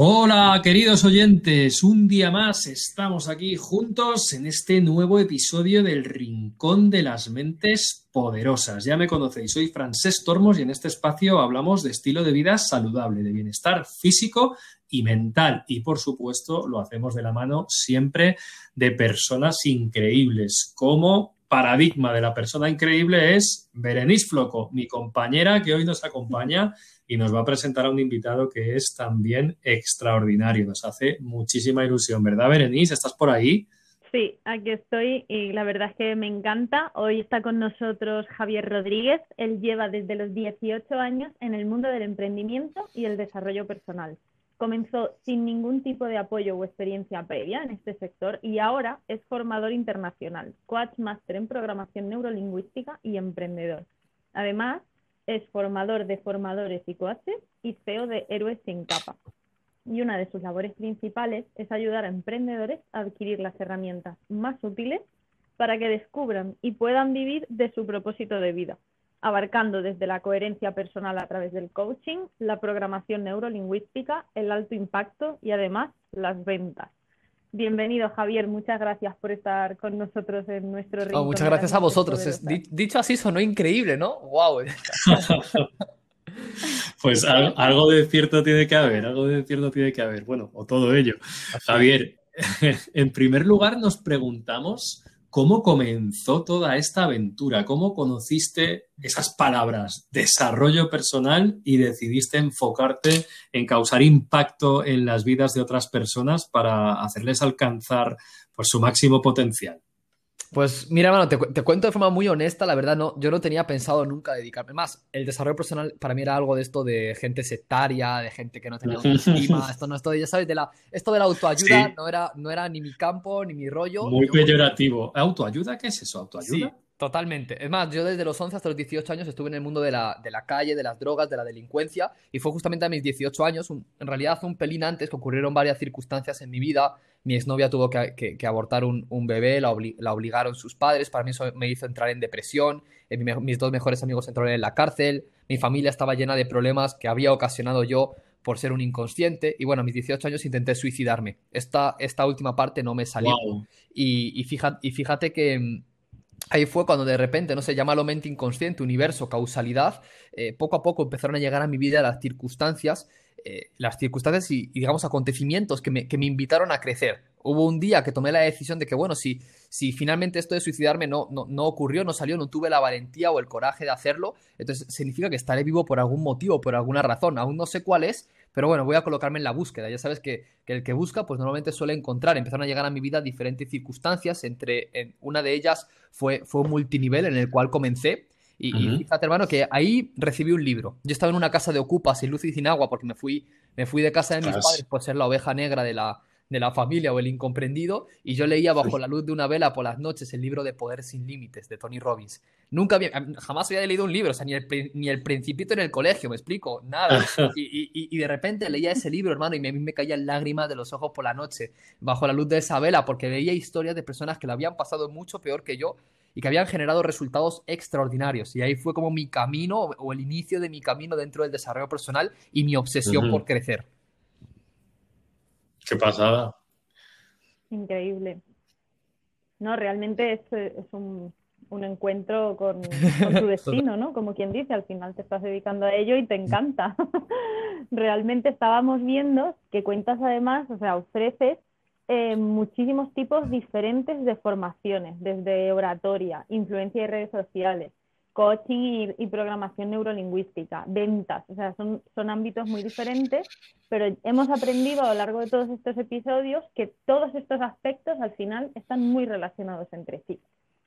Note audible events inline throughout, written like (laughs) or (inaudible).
Hola, queridos oyentes, un día más estamos aquí juntos en este nuevo episodio del Rincón de las Mentes Poderosas. Ya me conocéis, soy Francés Tormos y en este espacio hablamos de estilo de vida saludable, de bienestar físico y mental. Y por supuesto lo hacemos de la mano siempre de personas increíbles, como paradigma de la persona increíble es Berenice Floco, mi compañera que hoy nos acompaña y nos va a presentar a un invitado que es también extraordinario. Nos hace muchísima ilusión, ¿verdad, Berenice? ¿Estás por ahí? Sí, aquí estoy y la verdad es que me encanta. Hoy está con nosotros Javier Rodríguez. Él lleva desde los 18 años en el mundo del emprendimiento y el desarrollo personal. Comenzó sin ningún tipo de apoyo o experiencia previa en este sector y ahora es formador internacional, coach máster en programación neurolingüística y emprendedor. Además, es formador de formadores y coaches y CEO de Héroes sin capa. Y una de sus labores principales es ayudar a emprendedores a adquirir las herramientas más útiles para que descubran y puedan vivir de su propósito de vida, abarcando desde la coherencia personal a través del coaching, la programación neurolingüística, el alto impacto y además las ventas. Bienvenido, Javier. Muchas gracias por estar con nosotros en nuestro río. muchas gracias a vosotros. dicho así, sonó increíble, ¿no? ¡Wow! (laughs) pues algo de cierto tiene que haber, algo de cierto tiene que haber. Bueno, o todo ello. Javier, (laughs) en primer lugar nos preguntamos ¿Cómo comenzó toda esta aventura? ¿Cómo conociste esas palabras, desarrollo personal, y decidiste enfocarte en causar impacto en las vidas de otras personas para hacerles alcanzar pues, su máximo potencial? Pues mira, mano, te, cuento de forma muy honesta, la verdad, no, yo no tenía pensado nunca dedicarme más. El desarrollo personal para mí era algo de esto de gente sectaria, de gente que no tenía autoestima, (laughs) esto no esto, ya sabes, de la, esto de la autoayuda no, era, no era ni mi campo ni mi rollo. Muy peyorativo. ¿Autoayuda? ¿Qué es eso? ¿Autoayuda? Sí, totalmente. Es más, yo desde los 11 hasta los 18 años estuve en el mundo de la, de la calle, de las drogas, de la delincuencia, y fue justamente a mis 18 años, en realidad un pelín antes, que ocurrieron varias circunstancias en mi vida mi exnovia tuvo que, abortar un, bebé, la, obligaron sus padres, para mí eso me hizo entrar en depresión, eh, mis dos mejores amigos entraron en la cárcel, mi familia estaba llena de problemas que había ocasionado yo por ser un inconsciente y bueno, a mis 18 años intenté suicidarme. Esta, esta última parte no me salió. Y, fíjate, y fíjate que mm, ahí fue cuando de repente, no sé, llámalo mente inconsciente, universo, causalidad, eh, poco a poco empezaron a llegar a mi vida las circunstancias eh, las circunstancias y, digamos, acontecimientos que me, que me, invitaron a crecer. Hubo un día que tomé la decisión de que, bueno, si, si finalmente esto de suicidarme no, no, no, ocurrió, no salió, no tuve la valentía o el coraje de hacerlo, entonces significa que estaré vivo por algún motivo, por alguna razón. Aún no sé cuál es, pero bueno, voy a colocarme en la búsqueda. Ya sabes que, que el que busca, pues normalmente suele encontrar. Empezaron a llegar a mi vida diferentes circunstancias, entre en, una de ellas fue, fue un multinivel en el cual comencé y, fíjate, hermano, que ahí recibí un libro. Yo estaba en una casa de ocupa, sin luz y sin agua, porque me fui, me fui de casa de mis padres por ser la oveja negra de la, de la familia o el incomprendido, y yo leía bajo la luz de una vela por las noches el libro de Poder sin Límites de Tony Robbins. Nunca había, jamás había leído un libro, o sea, ni el, ni el Principito en el colegio, me explico, nada. (laughs) Y, y, de repente leía ese libro, hermano, y a mí me caían lágrimas de los ojos por la noche, bajo la luz de esa vela, porque veía historias de personas que lo habían pasado mucho peor que yo y que habían generado resultados extraordinarios. Y ahí fue como mi camino o el inicio de mi camino dentro del desarrollo personal y mi obsesión por crecer. Qué pasada. Increíble. No, realmente es, un, encuentro con, con, (laughs) tu destino, ¿no? Como quien dice, al final te estás dedicando a ello y te encanta. (laughs) realmente estábamos viendo que cuentas además, o sea, ofreces eh, muchísimos tipos diferentes de formaciones, desde oratoria, influencia y redes sociales, coaching y, programación neurolingüística, ventas, o sea, son, son ámbitos muy diferentes, pero hemos aprendido a lo largo de todos estos episodios que todos estos aspectos al final están muy relacionados entre sí.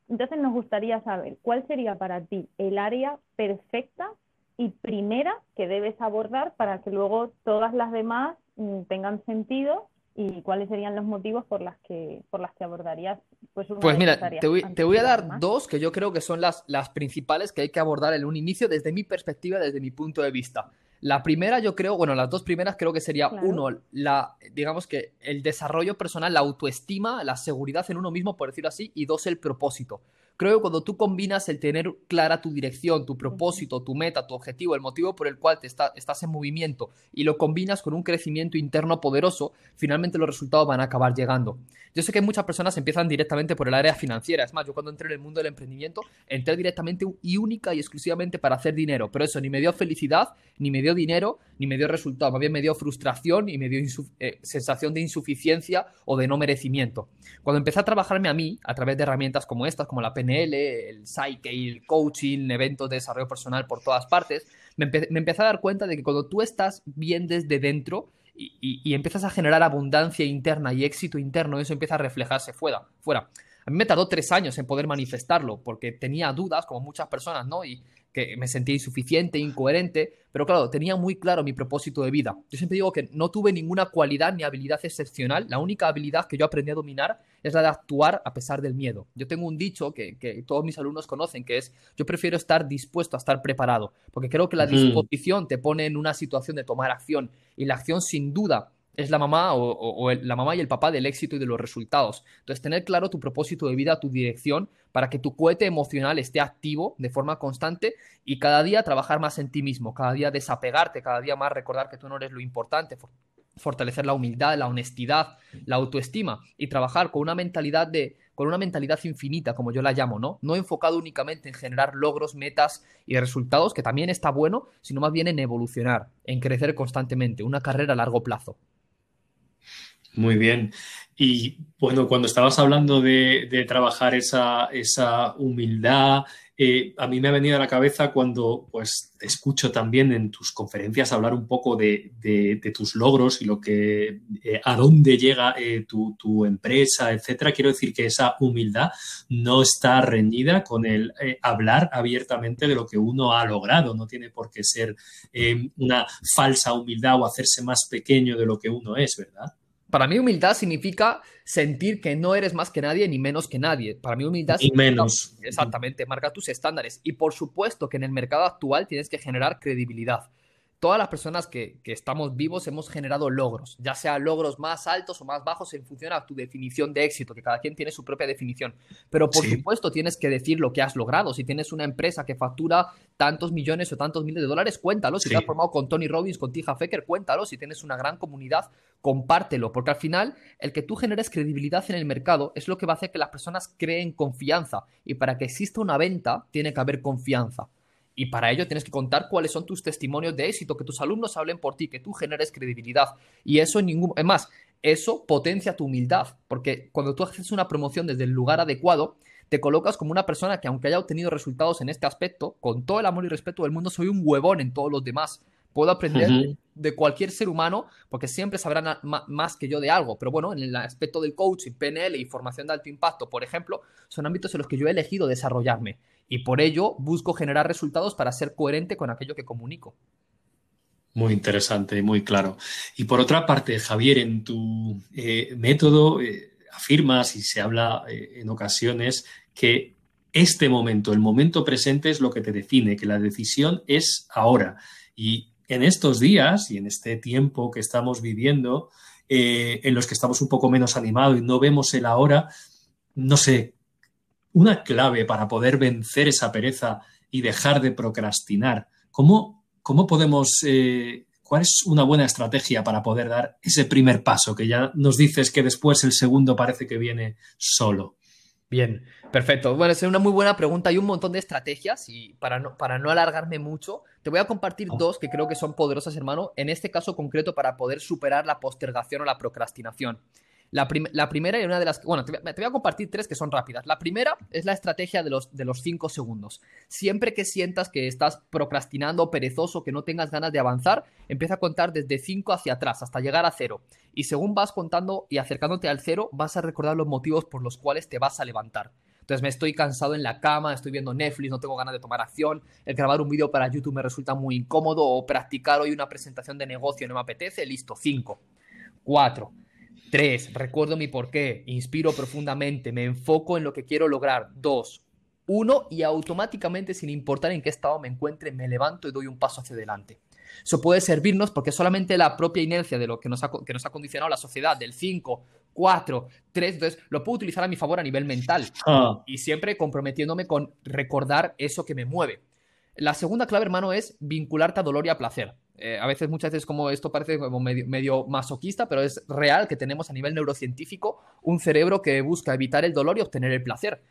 Entonces nos gustaría saber cuál sería para ti el área perfecta y primera que debes abordar para que luego todas las demás mm, tengan sentido y cuáles serían los motivos por las que por las que abordarías pues, pues mira te voy, te voy, a dar dos que yo creo que son las, las principales que hay que abordar en un inicio desde mi perspectiva desde mi punto de vista. La primera yo creo bueno las dos primeras creo que sería uno la digamos que el desarrollo personal la autoestima la seguridad en uno mismo por decirlo así y dos el propósito Creo que cuando tú combinas el tener clara tu dirección, tu propósito, tu meta, tu objetivo, el motivo por el cual te estás en movimiento y lo combinas con un crecimiento interno poderoso, finalmente los resultados van a acabar llegando. Yo sé que muchas personas empiezan directamente por el área financiera. Es más, yo cuando entré en el mundo del emprendimiento, entré directamente y única y exclusivamente para hacer dinero. Pero eso ni me dio felicidad, ni me dio dinero, ni me dio resultado. Más bien me dio frustración y me dio eh, sensación de insuficiencia o de no merecimiento. Cuando empecé a trabajarme a mí, a través de herramientas como estas, como la PNL, el Psyche, el coaching, eventos de desarrollo personal por todas partes, me, me empecé a dar cuenta de que cuando tú estás bien desde dentro, y, empiezas a generar abundancia interna y éxito interno, eso empieza a reflejarse fuera. fuera. A mí me tardó tres años en poder manifestarlo, porque tenía dudas, como muchas personas, ¿no? Y que me sentía insuficiente, incoherente, pero claro, tenía muy claro mi propósito de vida. Yo siempre digo que no tuve ninguna cualidad ni habilidad excepcional, la única habilidad que yo aprendí a dominar es la de actuar a pesar del miedo. Yo tengo un dicho que, todos mis alumnos conocen, que es, yo prefiero estar dispuesto a estar preparado, porque creo que la disposición te pone en una situación de tomar acción y la acción sin duda es la mamá o, la mamá y el papá del éxito y de los resultados. Entonces, tener claro tu propósito de vida, tu dirección, para que tu cohete emocional esté activo de forma constante y cada día trabajar más en ti mismo, cada día desapegarte, cada día más recordar que tú no eres lo importante, fortalecer la humildad, la honestidad, la autoestima y trabajar con una mentalidad de con una mentalidad infinita, como yo la llamo, ¿no? No enfocado únicamente en generar logros, metas y resultados, que también está bueno, sino más bien en evolucionar, en crecer constantemente, una carrera a largo plazo. Muy bien. Y bueno, cuando estabas hablando de, trabajar esa, esa humildad, eh, a mí me ha venido a la cabeza cuando pues escucho también en tus conferencias hablar un poco de, tus logros y lo que eh, a dónde llega eh, tu, empresa, etcétera. Quiero decir que esa humildad no está reñida con el hablar abiertamente de lo que uno ha logrado. No tiene por qué ser una falsa humildad o hacerse más pequeño de lo que uno es, ¿verdad? Para mí humildad significa sentir que no eres más que nadie ni menos que nadie. Para mí humildad y menos. Exactamente, marca tus estándares. Y por supuesto que en el mercado actual tienes que generar credibilidad todas las personas que, estamos vivos hemos generado logros, ya sea logros más altos o más bajos en función a tu definición de éxito, que cada quien tiene su propia definición. Pero por supuesto tienes que decir lo que has logrado. Si tienes una empresa que factura tantos millones o tantos miles de dólares, cuéntalo. Si te has formado con Tony Robbins, con Tija Fecker, cuéntalo. Si tienes una gran comunidad, compártelo. Porque al final, el que tú generes credibilidad en el mercado es lo que va a hacer que las personas creen confianza. Y para que exista una venta, tiene que haber confianza. Y para ello tienes que contar cuáles son tus testimonios de éxito, que tus alumnos hablen por ti, que tú generes credibilidad. Y eso en ningún... Es más, eso potencia tu humildad, porque cuando tú haces una promoción desde el lugar adecuado, te colocas como una persona que aunque haya obtenido resultados en este aspecto, con todo el amor y respeto del mundo, soy un huevón en todos los demás. Puedo aprender de cualquier ser humano porque siempre sabrán más que yo de algo. Pero bueno, en el aspecto del coaching, PNL y formación de alto impacto, por ejemplo, son ámbitos en los que yo he elegido desarrollarme. Y por ello busco generar resultados para ser coherente con aquello que comunico. Muy interesante muy claro. Y por otra parte, Javier, en tu eh, método eh, afirmas y se habla eh, en ocasiones que este momento, el momento presente es lo que te define, que la decisión es ahora. Y en estos días y en este tiempo que estamos viviendo, eh, en los que estamos un poco menos animados y no vemos el ahora, no sé, una clave para poder vencer esa pereza y dejar de procrastinar. ¿Cómo, cómo podemos, eh, cuál es una buena estrategia para poder dar ese primer paso? Que ya nos dices que después el segundo parece que viene solo. Bien, perfecto. Bueno, es una muy buena pregunta. Hay un montón de estrategias y para no, para no alargarme mucho, te voy a compartir oh. dos que creo que son poderosas, hermano, en este caso concreto para poder superar la postergación o la procrastinación. La, primera y una de las... Bueno, te, voy a compartir tres que son rápidas. La primera es la estrategia de los, de los cinco segundos. Siempre que sientas que estás procrastinando, perezoso, que no tengas ganas de avanzar, empieza a contar desde cinco hacia atrás hasta llegar a cero. Y según vas contando y acercándote al cero, vas a recordar los motivos por los cuales te vas a levantar. Entonces me estoy cansado en la cama, estoy viendo Netflix, no tengo ganas de tomar acción, el grabar un vídeo para YouTube me resulta muy incómodo o practicar hoy una presentación de negocio no me apetece, listo, cinco. Cuatro. Tres, recuerdo mi porqué, inspiro profundamente, me enfoco en lo que quiero lograr. Dos, uno y automáticamente, sin importar en qué estado me encuentre, me levanto y doy un paso hacia adelante. Eso puede servirnos porque solamente la propia inercia de lo que nos ha, que nos ha condicionado la sociedad, del 5, 4, 3, entonces lo puedo utilizar a mi favor a nivel mental Ah, y siempre comprometiéndome con recordar eso que me mueve. La segunda clave, hermano, es vincularte a dolor y a placer. Eh, a veces, muchas veces, como esto parece como medio, medio masoquista, pero es real que tenemos a nivel neurocientífico un cerebro que busca evitar el dolor y obtener el placer.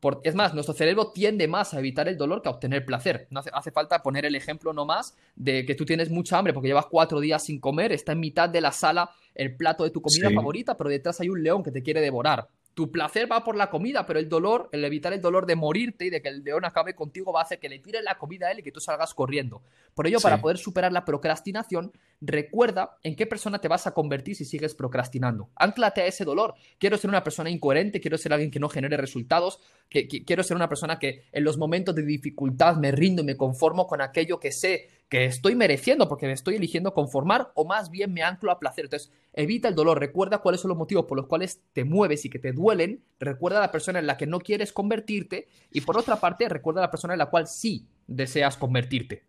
Por- es más, nuestro cerebro tiende más a evitar el dolor que a obtener placer. No hace, hace falta poner el ejemplo nomás de que tú tienes mucha hambre porque llevas cuatro días sin comer, está en mitad de la sala el plato de tu comida Sí. favorita, pero detrás hay un león que te quiere devorar. Tu placer va por la comida, pero el dolor, el evitar el dolor de morirte y de que el león acabe contigo va a hacer que le tires la comida a él y que tú salgas corriendo. Por ello, Sí. para poder superar la procrastinación, recuerda en qué persona te vas a convertir si sigues procrastinando. Anclate a ese dolor. Quiero ser una persona incoherente, quiero ser alguien que no genere resultados, que, que- quiero ser una persona que en los momentos de dificultad me rindo y me conformo con aquello que sé que estoy mereciendo porque me estoy eligiendo conformar o más bien me anclo a placer. Entonces, evita el dolor, recuerda cuáles son los motivos por los cuales te mueves y que te duelen, recuerda a la persona en la que no quieres convertirte y por otra parte, recuerda a la persona en la cual sí deseas convertirte.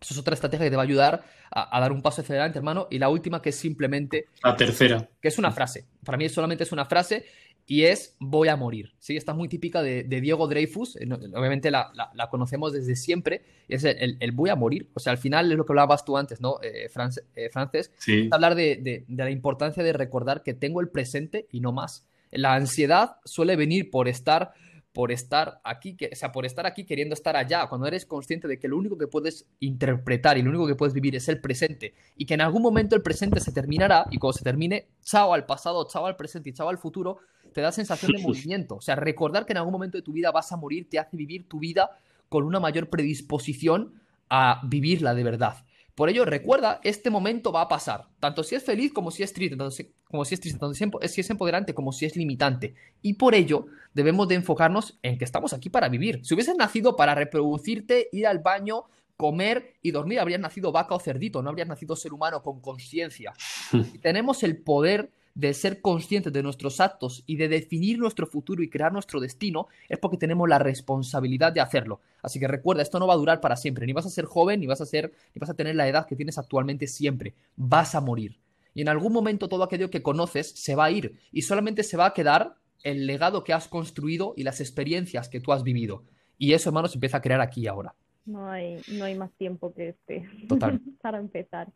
Eso es otra estrategia que te va a ayudar a, a dar un paso hacia adelante, hermano. Y la última que es simplemente la tercera. que es una frase. Para mí solamente es una frase y es voy a morir. ¿sí? Esta es muy típica de, de Diego Dreyfus, eh, obviamente la, la- la conocemos desde siempre, es el, el- el voy a morir. O sea, al final es lo que hablabas tú antes, ¿no, eh, France- eh, Frances? Sí. Es hablar de, de- de la importancia de recordar que tengo el presente y no más. La ansiedad suele venir por estar por estar aquí, que, o sea, por estar aquí queriendo estar allá, cuando eres consciente de que lo único que puedes interpretar y lo único que puedes vivir es el presente y que en algún momento el presente se terminará y cuando se termine, chao al pasado, chao al presente y chao al futuro, te da sensación de (laughs) movimiento. O sea, recordar que en algún momento de tu vida vas a morir te hace vivir tu vida con una mayor predisposición a vivirla de verdad. Por ello, recuerda, este momento va a pasar, tanto si es feliz como si es triste, tanto si- como si es triste, tanto si es empoderante como si es limitante. Y por ello, debemos de enfocarnos en que estamos aquí para vivir. Si hubieses nacido para reproducirte, ir al baño, comer y dormir, habrías nacido vaca o cerdito, no habrías nacido ser humano con conciencia. (laughs) Tenemos el poder de ser conscientes de nuestros actos y de definir nuestro futuro y crear nuestro destino, es porque tenemos la responsabilidad de hacerlo. Así que recuerda, esto no va a durar para siempre. Ni vas a ser joven, ni vas a ser, ni vas a tener la edad que tienes actualmente siempre. Vas a morir. Y en algún momento todo aquello que conoces se va a ir y solamente se va a quedar el legado que has construido y las experiencias que tú has vivido. Y eso, hermano, se empieza a crear aquí y ahora. No hay, no hay más tiempo que este Total. (laughs) para empezar.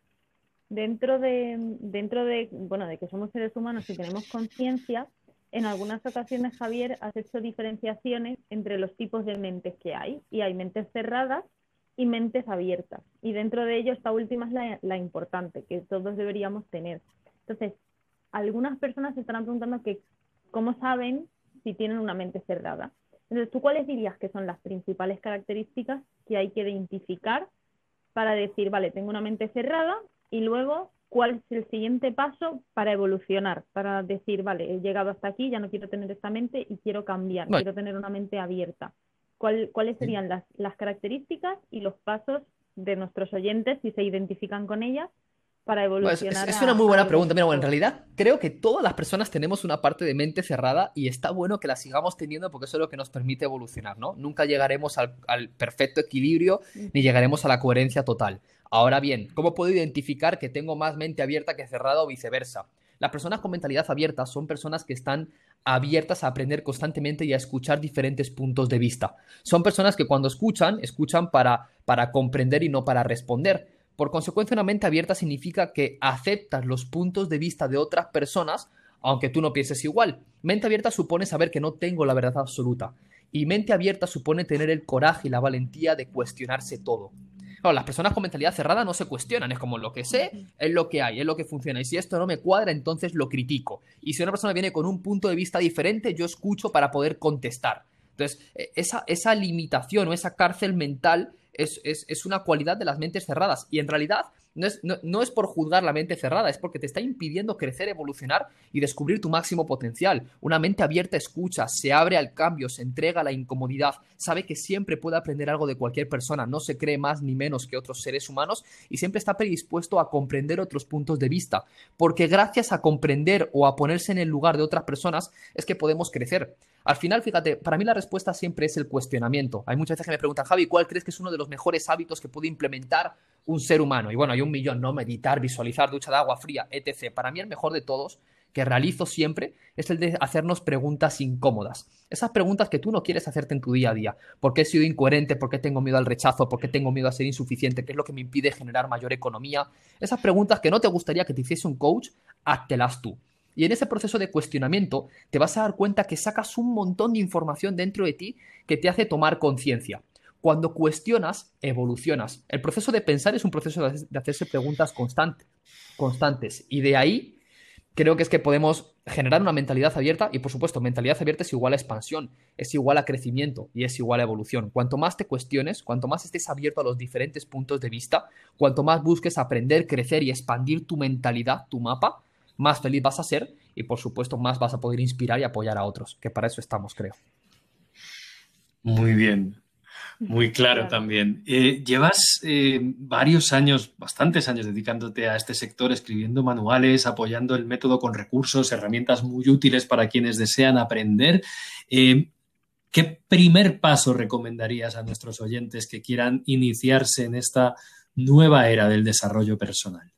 Dentro de, dentro de, bueno, de que somos seres humanos y tenemos conciencia, en algunas ocasiones, Javier, has hecho diferenciaciones entre los tipos de mentes que hay. Y hay mentes cerradas y mentes abiertas. Y dentro de ello, esta última es la, la importante, que todos deberíamos tener. Entonces, algunas personas se estarán preguntando que cómo saben si tienen una mente cerrada. Entonces, ¿tú cuáles dirías que son las principales características que hay que identificar para decir, vale, tengo una mente cerrada y luego cuál es el siguiente paso para evolucionar, para decir, vale, he llegado hasta aquí, ya no quiero tener esta mente y quiero cambiar, Vale. quiero tener una mente abierta? ¿Cuál- ¿Cuáles serían las, las características y los pasos de nuestros oyentes, si se identifican con ellas, para Pues, es, evolucionar? es una muy buena pregunta. Mira, bueno, en realidad creo que todas las personas tenemos una parte de mente cerrada y está bueno que la sigamos teniendo porque eso es lo que nos permite evolucionar, ¿no? Nunca llegaremos al, al perfecto equilibrio ni llegaremos a la coherencia total. Ahora bien, ¿cómo puedo identificar que tengo más mente abierta que cerrada o viceversa? Las personas con mentalidad abierta son personas que están abiertas a aprender constantemente y a escuchar diferentes puntos de vista. Son personas que cuando escuchan, escuchan para, para comprender y no para responder. Por consecuencia, una mente abierta significa que aceptas los puntos de vista de otras personas, aunque tú no pienses igual. Mente abierta supone saber que no tengo la verdad absoluta. Y mente abierta supone tener el coraje y la valentía de cuestionarse todo. Claro, las personas con mentalidad cerrada no se cuestionan, es como lo que sé, es lo que hay, es lo que funciona. Y si esto no me cuadra, entonces lo critico. Y si una persona viene con un punto de vista diferente, yo escucho para poder contestar. Entonces, esa, esa limitación o esa cárcel mental es, es, es una cualidad de las mentes cerradas. Y en realidad, no es, no, es por juzgar la mente cerrada, es porque te está impidiendo crecer, evolucionar y descubrir tu máximo potencial. Una mente abierta escucha, se abre al cambio, se entrega a la incomodidad, sabe que siempre puede aprender algo de cualquier persona, no se cree más ni menos que otros seres humanos y siempre está predispuesto a comprender otros puntos de vista, porque gracias a comprender o a ponerse en el lugar de otras personas es que podemos crecer. Al final, fíjate, para mí la respuesta siempre es el cuestionamiento. Hay muchas veces que me preguntan, Javi, ¿cuál crees que es uno de los mejores hábitos que puede implementar un ser humano? Y bueno, hay un millón, ¿no? Meditar, visualizar, ducha de agua fría, etc. Para mí el mejor de todos que realizo siempre es el de hacernos preguntas incómodas. Esas preguntas que tú no quieres hacerte en tu día a día. ¿Por qué he sido incoherente? ¿Por qué tengo miedo al rechazo? ¿Por qué tengo miedo a ser insuficiente? ¿Qué es lo que me impide generar mayor economía? Esas preguntas que no te gustaría que te hiciese un coach, háztelas tú. Y en ese proceso de cuestionamiento te vas a dar cuenta que sacas un montón de información dentro de ti que te hace tomar conciencia. Cuando cuestionas, evolucionas. El proceso de pensar es un proceso de hacerse preguntas constantes. Y de ahí creo que es que podemos generar una mentalidad abierta y por supuesto, mentalidad abierta es igual a expansión, es igual a crecimiento y es igual a evolución. Cuanto más te cuestiones, cuanto más estés abierto a los diferentes puntos de vista, cuanto más busques aprender, crecer y expandir tu mentalidad, tu mapa, más feliz vas a ser y por supuesto más vas a poder inspirar y apoyar a otros, que para eso estamos, creo. Muy bien, muy claro, también. Eh, llevas eh, varios años, bastantes años dedicándote a este sector, escribiendo manuales, apoyando el método con recursos, herramientas muy útiles para quienes desean aprender. Eh, ¿Qué primer paso recomendarías a nuestros oyentes que quieran iniciarse en esta nueva era del desarrollo personal?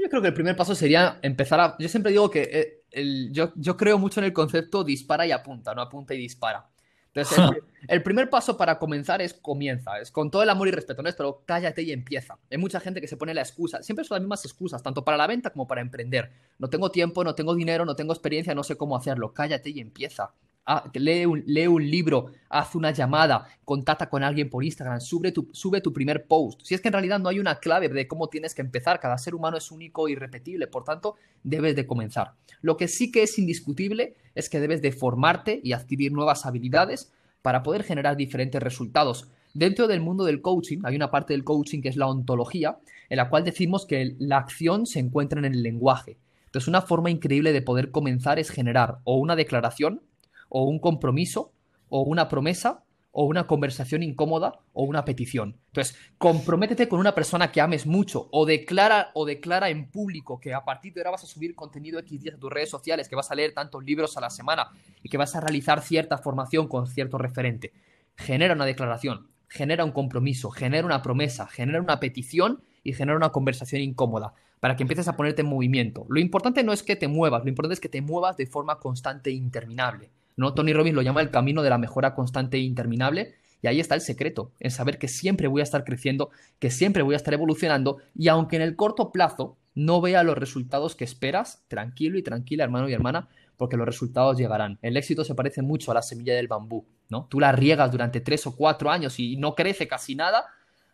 Yo creo que el primer paso sería empezar a... Yo siempre digo que eh, yo, yo, creo mucho en el concepto dispara y apunta, no apunta y dispara. Entonces, (laughs) el, primer paso para comenzar es comienza, es con todo el amor y respeto, ¿no? Es, pero cállate y empieza. Hay mucha gente que se pone la excusa, siempre son las mismas excusas, tanto para la venta como para emprender. No tengo tiempo, no tengo dinero, no tengo experiencia, no sé cómo hacerlo. Cállate y empieza. Ah, lee, un, lee, un, libro, haz una llamada, contacta con alguien por Instagram, sube tu, sube tu primer post. Si es que en realidad no hay una clave de cómo tienes que empezar, cada ser humano es único y repetible, por tanto, debes de comenzar. Lo que sí que es indiscutible es que debes de formarte y adquirir nuevas habilidades para poder generar diferentes resultados. Dentro del mundo del coaching hay una parte del coaching que es la ontología, en la cual decimos que la acción se encuentra en el lenguaje. Entonces, una forma increíble de poder comenzar es generar o una declaración, o un compromiso, o una promesa, o una conversación incómoda, o una petición. Entonces, comprométete con una persona que ames mucho, o declara, o declara en público que a partir de ahora vas a subir contenido X días a tus redes sociales, que vas a leer tantos libros a la semana y que vas a realizar cierta formación con cierto referente. Genera una declaración, genera un compromiso, genera una promesa, genera una petición y genera una conversación incómoda para que empieces a ponerte en movimiento. Lo importante no es que te muevas, lo importante es que te muevas de forma constante e interminable. ¿No? Tony Robbins lo llama el camino de la mejora constante e interminable. Y ahí está el secreto, en saber que siempre voy a estar creciendo, que siempre voy a estar evolucionando y aunque en el corto plazo no vea los resultados que esperas, tranquilo y tranquila, hermano y hermana, porque los resultados llegarán. El éxito se parece mucho a la semilla del bambú, ¿no? Tú la riegas durante tres o cuatro años y no crece casi nada,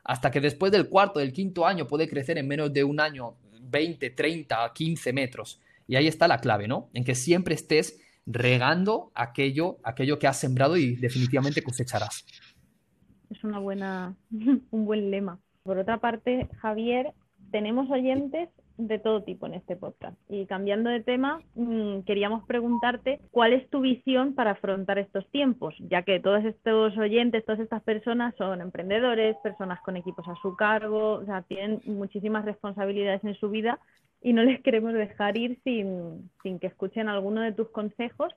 hasta que después del cuarto, del quinto año puede crecer en menos de un año 20, 30, 15 metros. Y ahí está la clave, ¿no? En que siempre estés regando aquello, aquello que has sembrado y definitivamente cosecharás. Es una buena, (laughs) un buen lema. Por otra parte, Javier, tenemos oyentes de todo tipo en este podcast. Y cambiando de tema, mm, queríamos preguntarte cuál es tu visión para afrontar estos tiempos, ya que todos estos oyentes, todas estas personas son emprendedores, personas con equipos a su cargo, o sea, tienen muchísimas responsabilidades en su vida y no les queremos dejar ir sin, que escuchen alguno de tus consejos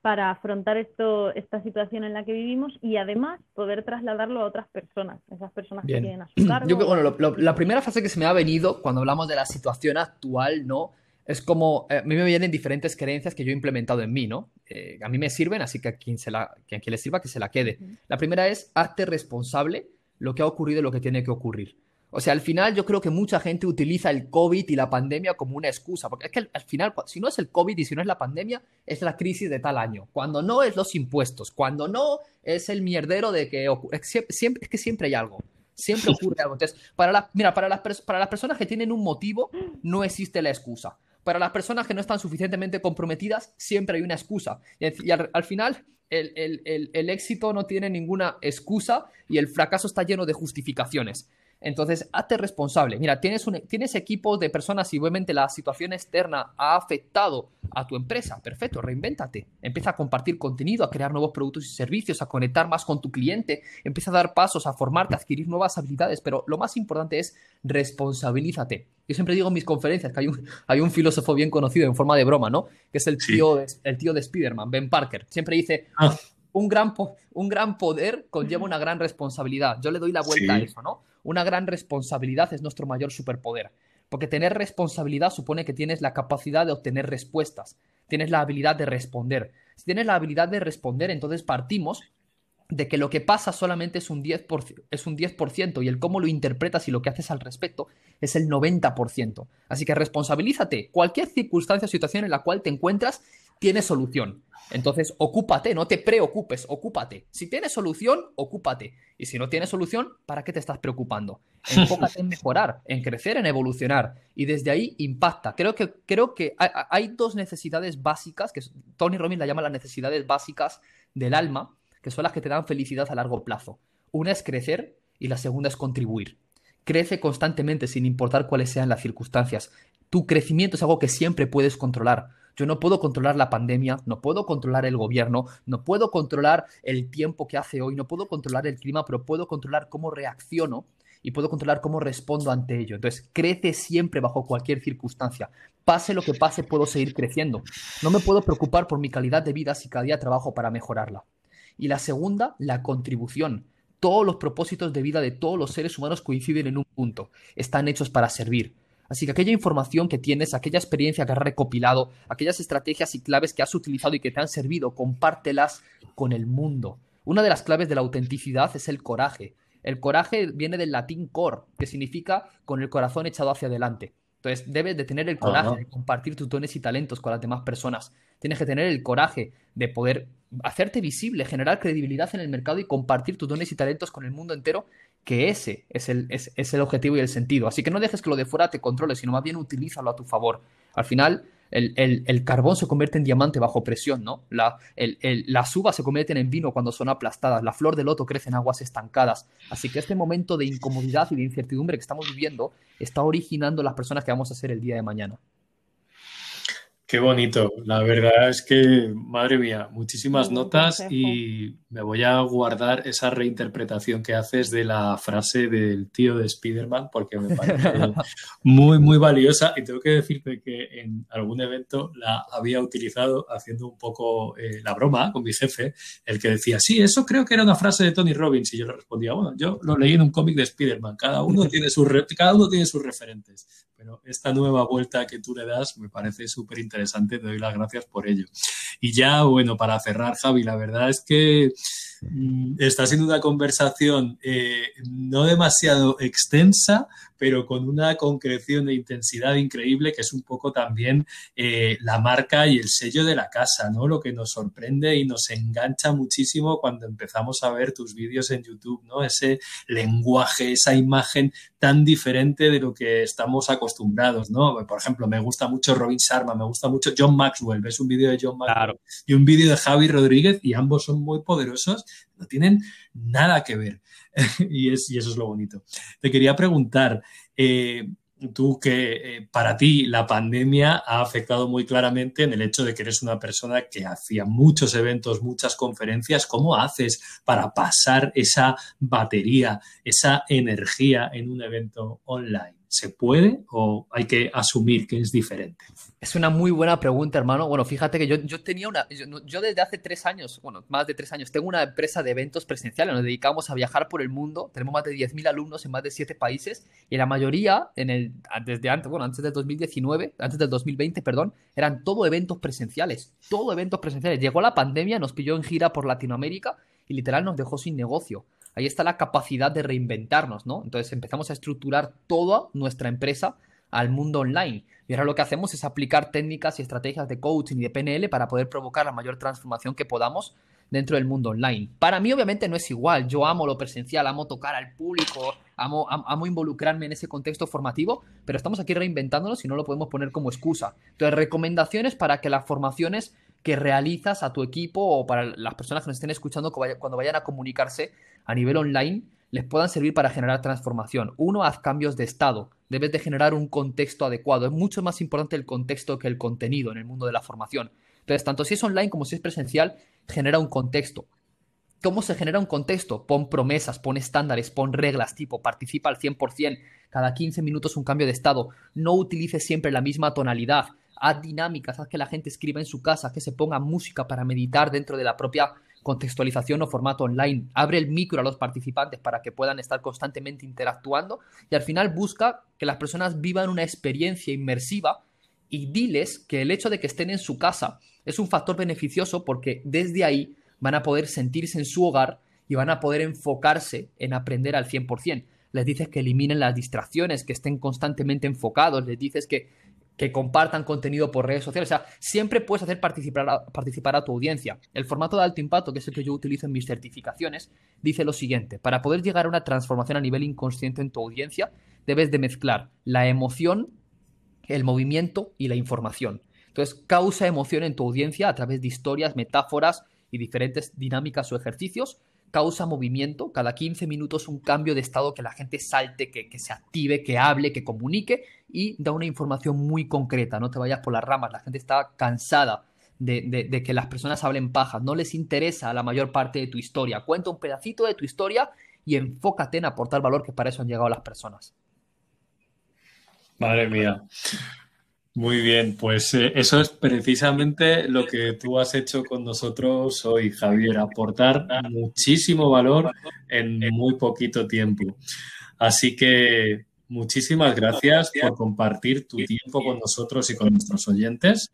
para afrontar esto, esta situación en la que vivimos y además poder trasladarlo a otras personas, esas personas que tienen a su (clears throat) cargo. bueno, la primera fase que se me ha venido cuando hablamos de la situación actual, ¿no? Es como, eh, a mí me vienen diferentes creencias que yo he implementado en mí, ¿no? Eh, a mí me sirven, así que a quien, se la, que a quien le sirva, que se la quede. La primera es, hazte responsable lo que ha ocurrido y lo que tiene que ocurrir. O sea, al final yo creo que mucha gente utiliza el COVID y la pandemia como una excusa, porque es que al final, si no es el COVID y si no es la pandemia, es la crisis de tal año. Cuando no es los impuestos, cuando no es el mierdero de que siempre, es que siempre hay algo. Siempre ocurre algo. Entonces, para la, mira, para las, para las personas que tienen un motivo, no existe la excusa. Para las personas que no están suficientemente comprometidas, siempre hay una excusa. Y, al, final, el, el éxito no tiene ninguna excusa y el fracaso está lleno de justificaciones. Entonces, hazte responsable. Mira, tienes, un, tienes equipos de personas y obviamente la situación externa ha afectado a tu empresa. Perfecto, reinvéntate. Empieza a compartir contenido, a crear nuevos productos y servicios, a conectar más con tu cliente. Empieza a dar pasos, a formarte, a adquirir nuevas habilidades. Pero lo más importante es responsabilízate. Yo siempre digo en mis conferencias que hay un, hay un filósofo bien conocido en forma de broma, ¿no? Que es el tío, de, el tío de Spider-Man, Ben Parker. Siempre dice, ah. Un, gran un gran poder conlleva una gran responsabilidad. Yo le doy la vuelta a eso, ¿no? Una gran responsabilidad es nuestro mayor superpoder. Porque tener responsabilidad supone que tienes la capacidad de obtener respuestas, tienes la habilidad de responder. Si tienes la habilidad de responder, entonces partimos de que lo que pasa solamente es un 10%, es un 10 y el cómo lo interpretas y lo que haces al respecto es el 90%. Así que responsabilízate. Cualquier circunstancia o situación en la cual te encuentras tiene solución. Entonces, ocúpate, no te preocupes, ocúpate. Si tienes solución, ocúpate. Y si no tienes solución, ¿para qué te estás preocupando? (laughs) Enfócate en mejorar, en crecer, en evolucionar. Y desde ahí impacta. Creo que, creo que hay, dos necesidades básicas, que Tony Robbins la llama las necesidades básicas del alma, que son las que te dan felicidad a largo plazo. Una es crecer y la segunda es contribuir. Crece constantemente sin importar cuáles sean las circunstancias. Tu crecimiento es algo que siempre puedes controlar. Yo no puedo controlar la pandemia, no puedo controlar el gobierno, no puedo controlar el tiempo que hace hoy, no puedo controlar el clima, pero puedo controlar cómo reacciono y puedo controlar cómo respondo ante ello. Entonces, crece siempre bajo cualquier circunstancia. Pase lo que pase, puedo seguir creciendo. No me puedo preocupar por mi calidad de vida si cada día trabajo para mejorarla. Y la segunda, la contribución. Todos los propósitos de vida de todos los seres humanos coinciden en un punto. Están hechos para servir. Así que aquella información que tienes, aquella experiencia que has recopilado, aquellas estrategias y claves que has utilizado y que te han servido, compártelas con el mundo. Una de las claves de la autenticidad es el coraje. El coraje viene del latín cor, que significa con el corazón echado hacia adelante. Entonces, debes de tener el coraje de compartir tus dones y talentos con las demás personas. Tienes que tener el coraje de poder hacerte visible, generar credibilidad en el mercado y compartir tus dones y talentos con el mundo entero que ese es el, es, el objetivo y el sentido. Así que no dejes que lo de fuera te controle, sino más bien utilízalo a tu favor. Al final, el, carbón se convierte en diamante bajo presión, ¿no? La, las uvas se convierten en vino cuando son aplastadas, la flor de loto crece en aguas estancadas. Así que este momento de incomodidad y de incertidumbre que estamos viviendo está originando las personas que vamos a ser el día de mañana. Qué bonito. La verdad es que, madre mía, muchísimas notas y me voy a guardar esa reinterpretación que haces de la frase del tío de Spider-Man porque me parece (laughs) muy, muy valiosa. Y tengo que decirte que en algún evento la había utilizado haciendo un poco eh, la broma con mi jefe, el que decía, sí, eso creo que era una frase de Tony Robbins y yo le respondía, bueno, yo lo leí en un cómic de Spider-Man, cada uno tiene sus, cada uno tiene sus referentes pero esta nueva vuelta que tú le das me parece súper interesante, te doy las gracias por ello. Y ya, bueno, para cerrar, Javi, la verdad es que mm, está siendo una conversación eh, no demasiado extensa, pero con una concreción de intensidad increíble, que es un poco también eh, la marca y el sello de la casa, ¿no? Lo que nos sorprende y nos engancha muchísimo cuando empezamos a ver tus vídeos en YouTube, ¿no? Ese lenguaje, esa imagen tan diferente de lo que estamos acostumbrados, ¿no? Por ejemplo, me gusta mucho Robin Sharma, me gusta mucho John Maxwell, ves un vídeo de John Maxwell y un vídeo de Javi Rodríguez y ambos son muy poderosos, no tienen nada que ver. (laughs) y, es, eso es lo bonito. Te quería preguntar, eh, tú que eh, para ti la pandemia ha afectado muy claramente en el hecho de que eres una persona que hacía muchos eventos, muchas conferencias, ¿cómo haces para pasar esa batería, esa energía en un evento online? ¿Se puede o hay que asumir que es diferente? Es una muy buena pregunta, hermano. Bueno, fíjate que yo, yo tenía una. Yo, desde hace tres años, bueno, más de tres años, tengo una empresa de eventos presenciales. Nos dedicamos a viajar por el mundo. Tenemos más de 10.000 alumnos en más de siete países. Y la mayoría, en el, desde antes, bueno, antes del 2019, antes del 2020, perdón, eran todo eventos presenciales. Todo eventos presenciales. Llegó la pandemia, nos pilló en gira por Latinoamérica y literal nos dejó sin negocio. Ahí está la capacidad de reinventarnos, ¿no? Entonces empezamos a estructurar toda nuestra empresa al mundo online. Y ahora lo que hacemos es aplicar técnicas y estrategias de coaching y de PNL para poder provocar la mayor transformación que podamos dentro del mundo online. Para mí obviamente no es igual, yo amo lo presencial, amo tocar al público, amo, involucrarme en ese contexto formativo, pero estamos aquí reinventándonos y no lo podemos poner como excusa. Entonces, recomendaciones para que las formaciones que realizas a tu equipo o para las personas que nos estén escuchando cuando vayan a comunicarse a nivel online les puedan servir para generar transformación. Uno, haz cambios de estado. Debes de generar un contexto adecuado. Es mucho más importante el contexto que el contenido en el mundo de la formación. Entonces, tanto si es online como si es presencial, genera un contexto. ¿Cómo se genera un contexto? Pon promesas, pon estándares, pon reglas, tipo participa al 100%, cada 15 minutos un cambio de estado, no utilices siempre la misma tonalidad, haz dinámicas, haz que la gente escriba en su casa, que se ponga música para meditar dentro de la propia contextualización o formato online, abre el micro a los participantes para que puedan estar constantemente interactuando y al final busca que las personas vivan una experiencia inmersiva y diles que el hecho de que estén en su casa es un factor beneficioso porque desde ahí van a poder sentirse en su hogar y van a poder enfocarse en aprender al 100%. Les dices que eliminen las distracciones, que estén constantemente enfocados, les dices que, que compartan contenido por redes sociales. O sea, siempre puedes hacer participar a, participar a tu audiencia. El formato de alto impacto, que es el que yo utilizo en mis certificaciones, dice lo siguiente. Para poder llegar a una transformación a nivel inconsciente en tu audiencia, debes de mezclar la emoción, el movimiento y la información. Entonces, causa emoción en tu audiencia a través de historias, metáforas, y diferentes dinámicas o ejercicios, causa movimiento, cada 15 minutos un cambio de estado que la gente salte, que, se active, que hable, que comunique y da una información muy concreta, no te vayas por las ramas, la gente está cansada de, que las personas hablen pajas, no les interesa la mayor parte de tu historia, cuenta un pedacito de tu historia y enfócate en aportar valor, que para eso han llegado las personas. Madre mía. Muy bien, pues eh, eso es precisamente lo que tú has hecho con nosotros hoy, Javier, aportar muchísimo valor en muy poquito tiempo. Así que muchísimas gracias por compartir tu tiempo con nosotros y con nuestros oyentes.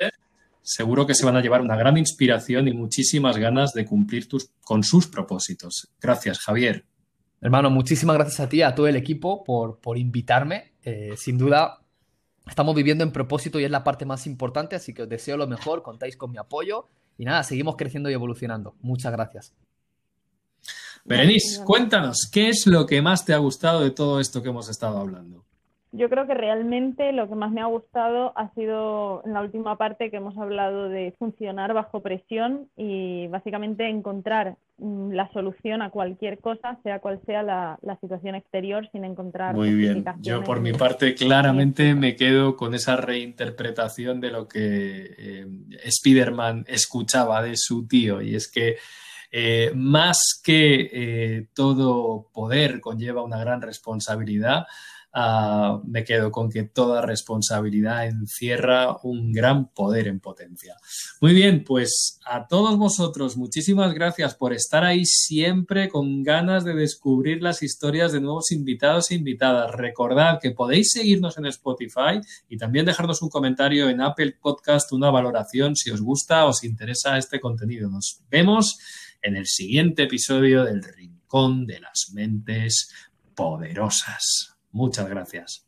Seguro que se van a llevar una gran inspiración y muchísimas ganas de cumplir tus, con sus propósitos. Gracias, Javier. Hermano, muchísimas gracias a ti, a todo el equipo por, por invitarme. Eh, sin duda, Estamos viviendo en propósito y es la parte más importante, así que os deseo lo mejor, contáis con mi apoyo y nada, seguimos creciendo y evolucionando. Muchas gracias. Berenice, cuéntanos, ¿qué es lo que más te ha gustado de todo esto que hemos estado hablando? Yo creo que realmente lo que más me ha gustado ha sido en la última parte que hemos hablado de funcionar bajo presión y básicamente encontrar mm, la solución a cualquier cosa, sea cual sea la, situación exterior, sin encontrar. Muy bien. Yo por mi parte claramente me quedo con esa reinterpretación de lo que eh, Spider-Man escuchaba de su tío y es que eh, más que eh, todo poder conlleva una gran responsabilidad, Ah, me quedo con que toda responsabilidad encierra un gran poder en potencia. Muy bien, pues a todos vosotros, muchísimas gracias por estar ahí siempre con ganas de descubrir las historias de nuevos invitados e invitadas. Recordad que podéis seguirnos en Spotify y también dejarnos un comentario en Apple Podcast, una valoración si os gusta o os interesa este contenido. Nos vemos en el siguiente episodio del Rincón de las Mentes Poderosas. Muchas gracias.